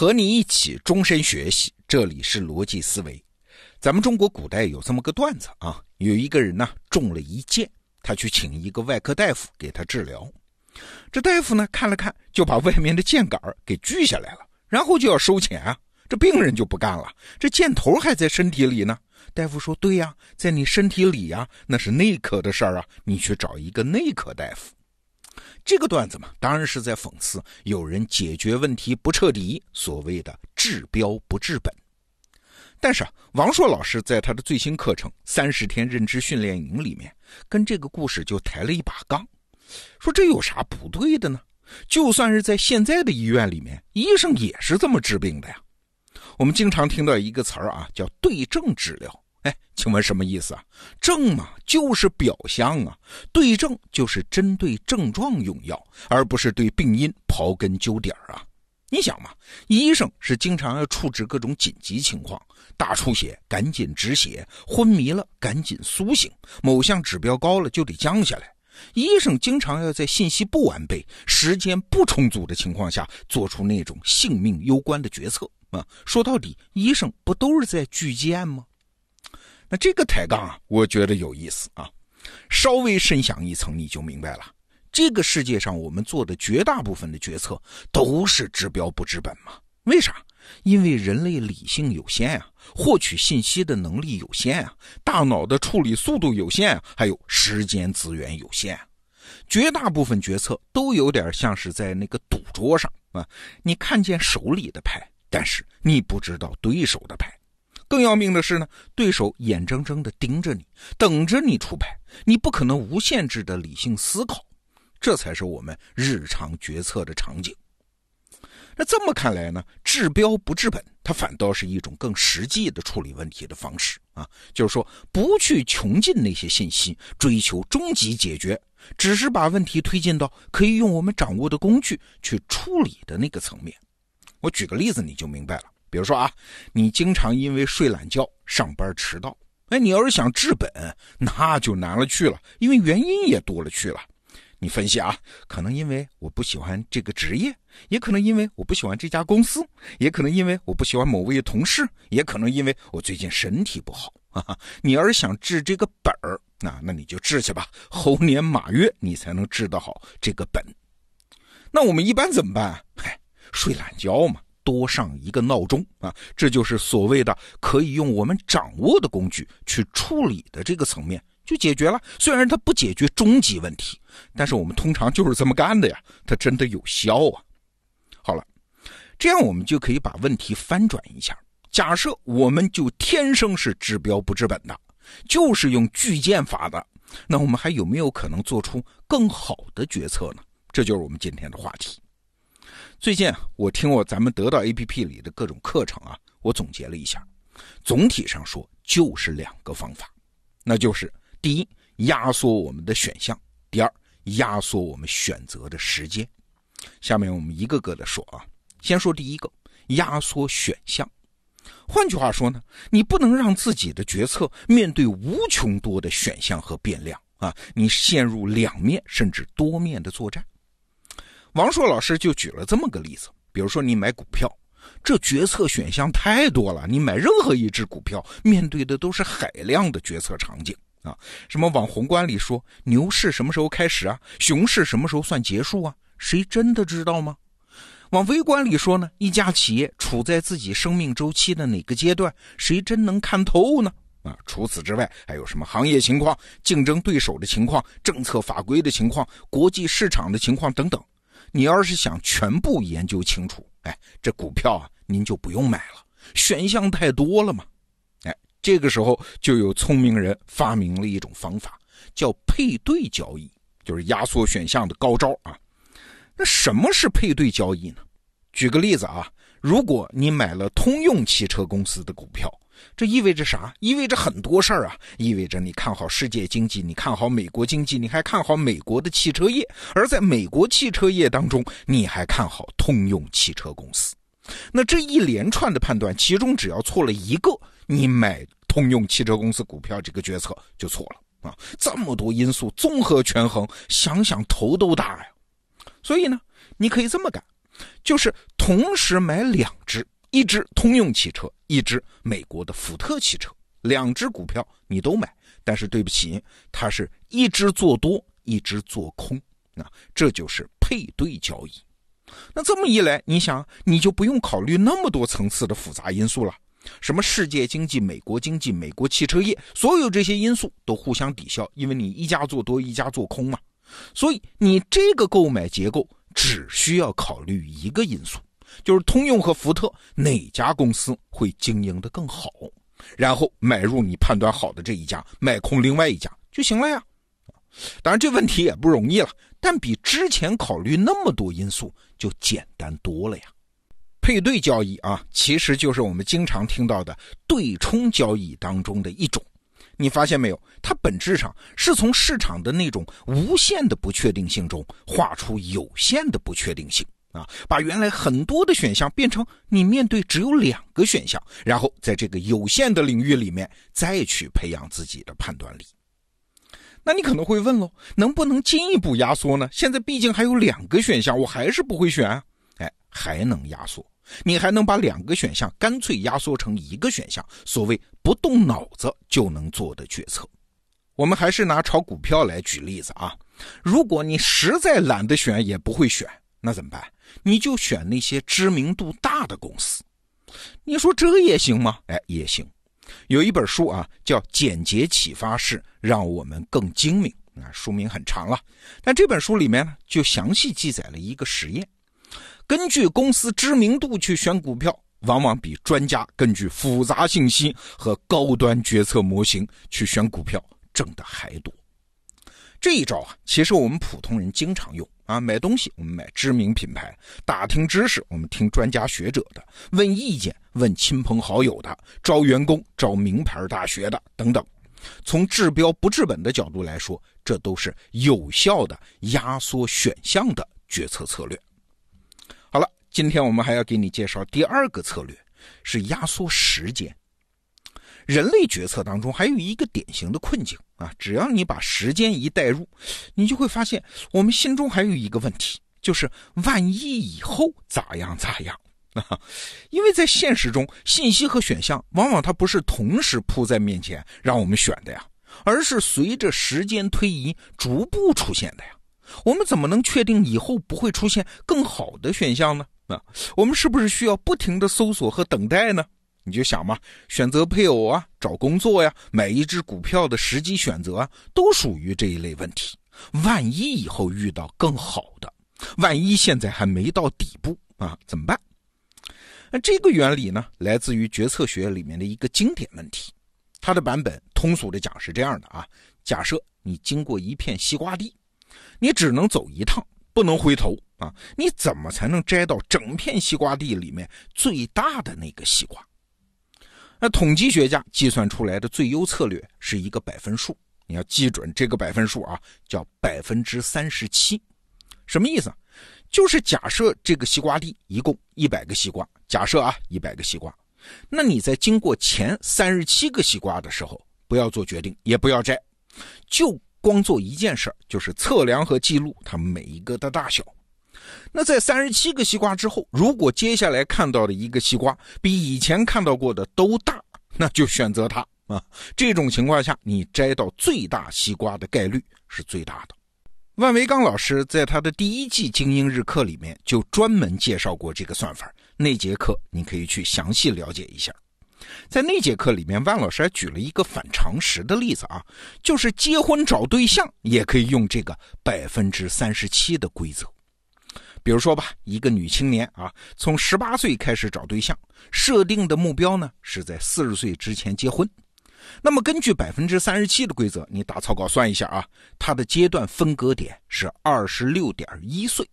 和你一起终身学习，这里是逻辑思维。咱们中国古代有这么个段子啊，有一个人呢中了一箭，他去请一个外科大夫给他治疗。这大夫呢看了看，就把外面的箭杆给锯下来了，然后就要收钱啊。这病人就不干了，这箭头还在身体里呢。大夫说：“对呀，在你身体里呀，那是内科的事儿啊，你去找一个内科大夫。”这个段子嘛，当然是在讽刺有人解决问题不彻底，所谓的治标不治本。但是啊，王硕老师在他的最新课程《三十天认知训练营》里面，跟这个故事就抬了一把杠，说这有啥不对的呢？就算是在现在的医院里面，医生也是这么治病的呀。我们经常听到一个词儿啊，叫对症治疗。哎，请问什么意思啊？症嘛，就是表象啊。对症就是针对症状用药，而不是对病因刨根究底儿啊。你想嘛，医生是经常要处置各种紧急情况，大出血赶紧止血，昏迷了赶紧苏醒，某项指标高了就得降下来。医生经常要在信息不完备、时间不充足的情况下，做出那种性命攸关的决策啊。说到底，医生不都是在锯剑吗？那这个抬杠啊，我觉得有意思啊。稍微深想一层，你就明白了。这个世界上，我们做的绝大部分的决策都是治标不治本嘛？为啥？因为人类理性有限啊，获取信息的能力有限啊，大脑的处理速度有限啊，还有时间资源有限。啊绝大部分决策都有点像是在那个赌桌上啊，你看见手里的牌，但是你不知道对手的牌。更要命的是呢，对手眼睁睁的盯着你，等着你出牌，你不可能无限制的理性思考，这才是我们日常决策的场景。那这么看来呢，治标不治本，它反倒是一种更实际的处理问题的方式啊，就是说不去穷尽那些信息，追求终极解决，只是把问题推进到可以用我们掌握的工具去处理的那个层面。我举个例子，你就明白了。比如说啊，你经常因为睡懒觉上班迟到，哎，你要是想治本，那就难了去了，因为原因也多了去了。你分析啊，可能因为我不喜欢这个职业，也可能因为我不喜欢这家公司，也可能因为我不喜欢某位同事，也可能因为我最近身体不好。啊，你要是想治这个本儿，那那你就治去吧，猴年马月你才能治得好这个本。那我们一般怎么办？嗨，睡懒觉嘛。多上一个闹钟啊，这就是所谓的可以用我们掌握的工具去处理的这个层面就解决了。虽然它不解决终极问题，但是我们通常就是这么干的呀，它真的有效啊。好了，这样我们就可以把问题翻转一下。假设我们就天生是治标不治本的，就是用巨剑法的，那我们还有没有可能做出更好的决策呢？这就是我们今天的话题。最近我听我咱们得到 A P P 里的各种课程啊，我总结了一下，总体上说就是两个方法，那就是第一压缩我们的选项，第二压缩我们选择的时间。下面我们一个个的说啊，先说第一个压缩选项。换句话说呢，你不能让自己的决策面对无穷多的选项和变量啊，你陷入两面甚至多面的作战。王硕老师就举了这么个例子，比如说你买股票，这决策选项太多了，你买任何一只股票，面对的都是海量的决策场景啊。什么往宏观里说，牛市什么时候开始啊？熊市什么时候算结束啊？谁真的知道吗？往微观里说呢，一家企业处在自己生命周期的哪个阶段，谁真能看透呢？啊，除此之外，还有什么行业情况、竞争对手的情况、政策法规的情况、国际市场的情况等等。你要是想全部研究清楚，哎，这股票啊，您就不用买了，选项太多了嘛。哎，这个时候就有聪明人发明了一种方法，叫配对交易，就是压缩选项的高招啊。那什么是配对交易呢？举个例子啊，如果你买了通用汽车公司的股票。这意味着啥？意味着很多事儿啊！意味着你看好世界经济，你看好美国经济，你还看好美国的汽车业。而在美国汽车业当中，你还看好通用汽车公司。那这一连串的判断，其中只要错了一个，你买通用汽车公司股票这个决策就错了啊！这么多因素综合权衡，想想头都大呀。所以呢，你可以这么干，就是同时买两只，一只通用汽车，一只美国的福特汽车，两只股票你都买，但是对不起，它是一只做多，一只做空，那这就是配对交易。那这么一来，你想，你就不用考虑那么多层次的复杂因素了。什么世界经济、美国经济、美国汽车业，所有这些因素都互相抵消，因为你一家做多，一家做空嘛。所以你这个购买结构只需要考虑一个因素，就是通用和福特哪家公司会经营的更好，然后买入你判断好的这一家，卖空另外一家就行了呀。当然，这问题也不容易了，但比之前考虑那么多因素就简单多了呀。配对交易啊，其实就是我们经常听到的对冲交易当中的一种。你发现没有？它本质上是从市场的那种无限的不确定性中画出有限的不确定性啊，把原来很多的选项变成你面对只有两个选项，然后在这个有限的领域里面再去培养自己的判断力。那你可能会问喽，能不能进一步压缩呢？现在毕竟还有两个选项，我还是不会选。哎，还能压缩，你还能把两个选项干脆压缩成一个选项，所谓不动脑子就能做的决策。我们还是拿炒股票来举例子啊。如果你实在懒得选，也不会选，那怎么办？你就选那些知名度大的公司。你说这也行吗？哎，也行。有一本书啊，叫《简洁启发式让我们更精明》啊，书名很长了，但这本书里面呢，就详细记载了一个实验：根据公司知名度去选股票，往往比专家根据复杂信息和高端决策模型去选股票挣的还多。这一招啊，其实我们普通人经常用啊，买东西我们买知名品牌，打听知识我们听专家学者的，问意见问亲朋好友的，招员工招名牌大学的等等。从治标不治本的角度来说，这都是有效的压缩选项的决策策略。好了，今天我们还要给你介绍第二个策略，是压缩时间。人类决策当中还有一个典型的困境啊，只要你把时间一带入，你就会发现我们心中还有一个问题，就是万一以后咋样咋样啊？因为在现实中，信息和选项往往它不是同时铺在面前让我们选的呀，而是随着时间推移逐步出现的呀。我们怎么能确定以后不会出现更好的选项呢？啊，我们是不是需要不停的搜索和等待呢？你就想嘛，选择配偶啊，找工作呀，买一只股票的时机选择啊，都属于这一类问题。万一以后遇到更好的，万一现在还没到底部啊，怎么办？那这个原理呢，来自于决策学里面的一个经典问题。它的版本通俗的讲是这样的啊：假设你经过一片西瓜地，你只能走一趟，不能回头啊，你怎么才能摘到整片西瓜地里面最大的那个西瓜？那统计学家计算出来的最优策略是一个百分数，你要记准这个百分数啊，叫百分之三十七。什么意思？就是假设这个西瓜地一共一百个西瓜，假设啊一百个西瓜，那你在经过前三十七个西瓜的时候，不要做决定，也不要摘，就光做一件事儿，就是测量和记录它每一个的大小。那在三十七个西瓜之后，如果接下来看到的一个西瓜比以前看到过的都大，那就选择它啊。这种情况下，你摘到最大西瓜的概率是最大的。万维刚老师在他的第一季精英日课里面就专门介绍过这个算法，那节课你可以去详细了解一下。在那节课里面，万老师还举了一个反常识的例子啊，就是结婚找对象也可以用这个百分之三十七的规则。比如说吧，一个女青年啊，从十八岁开始找对象，设定的目标呢是在四十岁之前结婚。那么根据百分之三十七的规则，你打草稿算一下啊，她的阶段分割点是二十六点一岁。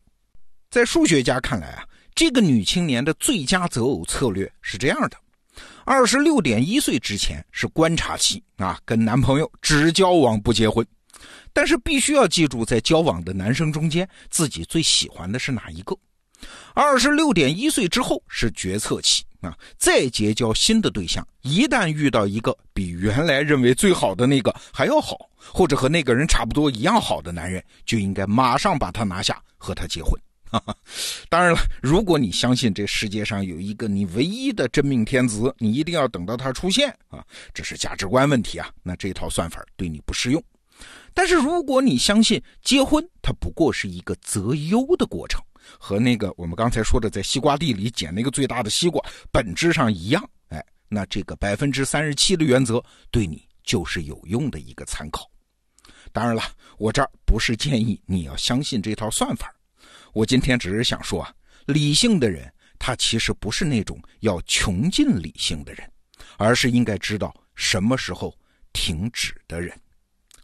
在数学家看来啊，这个女青年的最佳择偶策略是这样的：二十六点一岁之前是观察期啊，跟男朋友只交往不结婚。但是必须要记住，在交往的男生中间，自己最喜欢的是哪一个？二十六点一岁之后是决策期啊，再结交新的对象，一旦遇到一个比原来认为最好的那个还要好，或者和那个人差不多一样好的男人，就应该马上把他拿下，和他结婚 当然了，如果你相信这世界上有一个你唯一的真命天子，你一定要等到他出现啊，这是价值观问题啊，那这套算法对你不适用。但是如果你相信结婚它不过是一个择优的过程，和那个我们刚才说的在西瓜地里捡那个最大的西瓜本质上一样，哎，那这个百分之三十七的原则对你就是有用的一个参考。当然了，我这儿不是建议你要相信这套算法。我今天只是想说啊，理性的人他其实不是那种要穷尽理性的人，而是应该知道什么时候停止的人。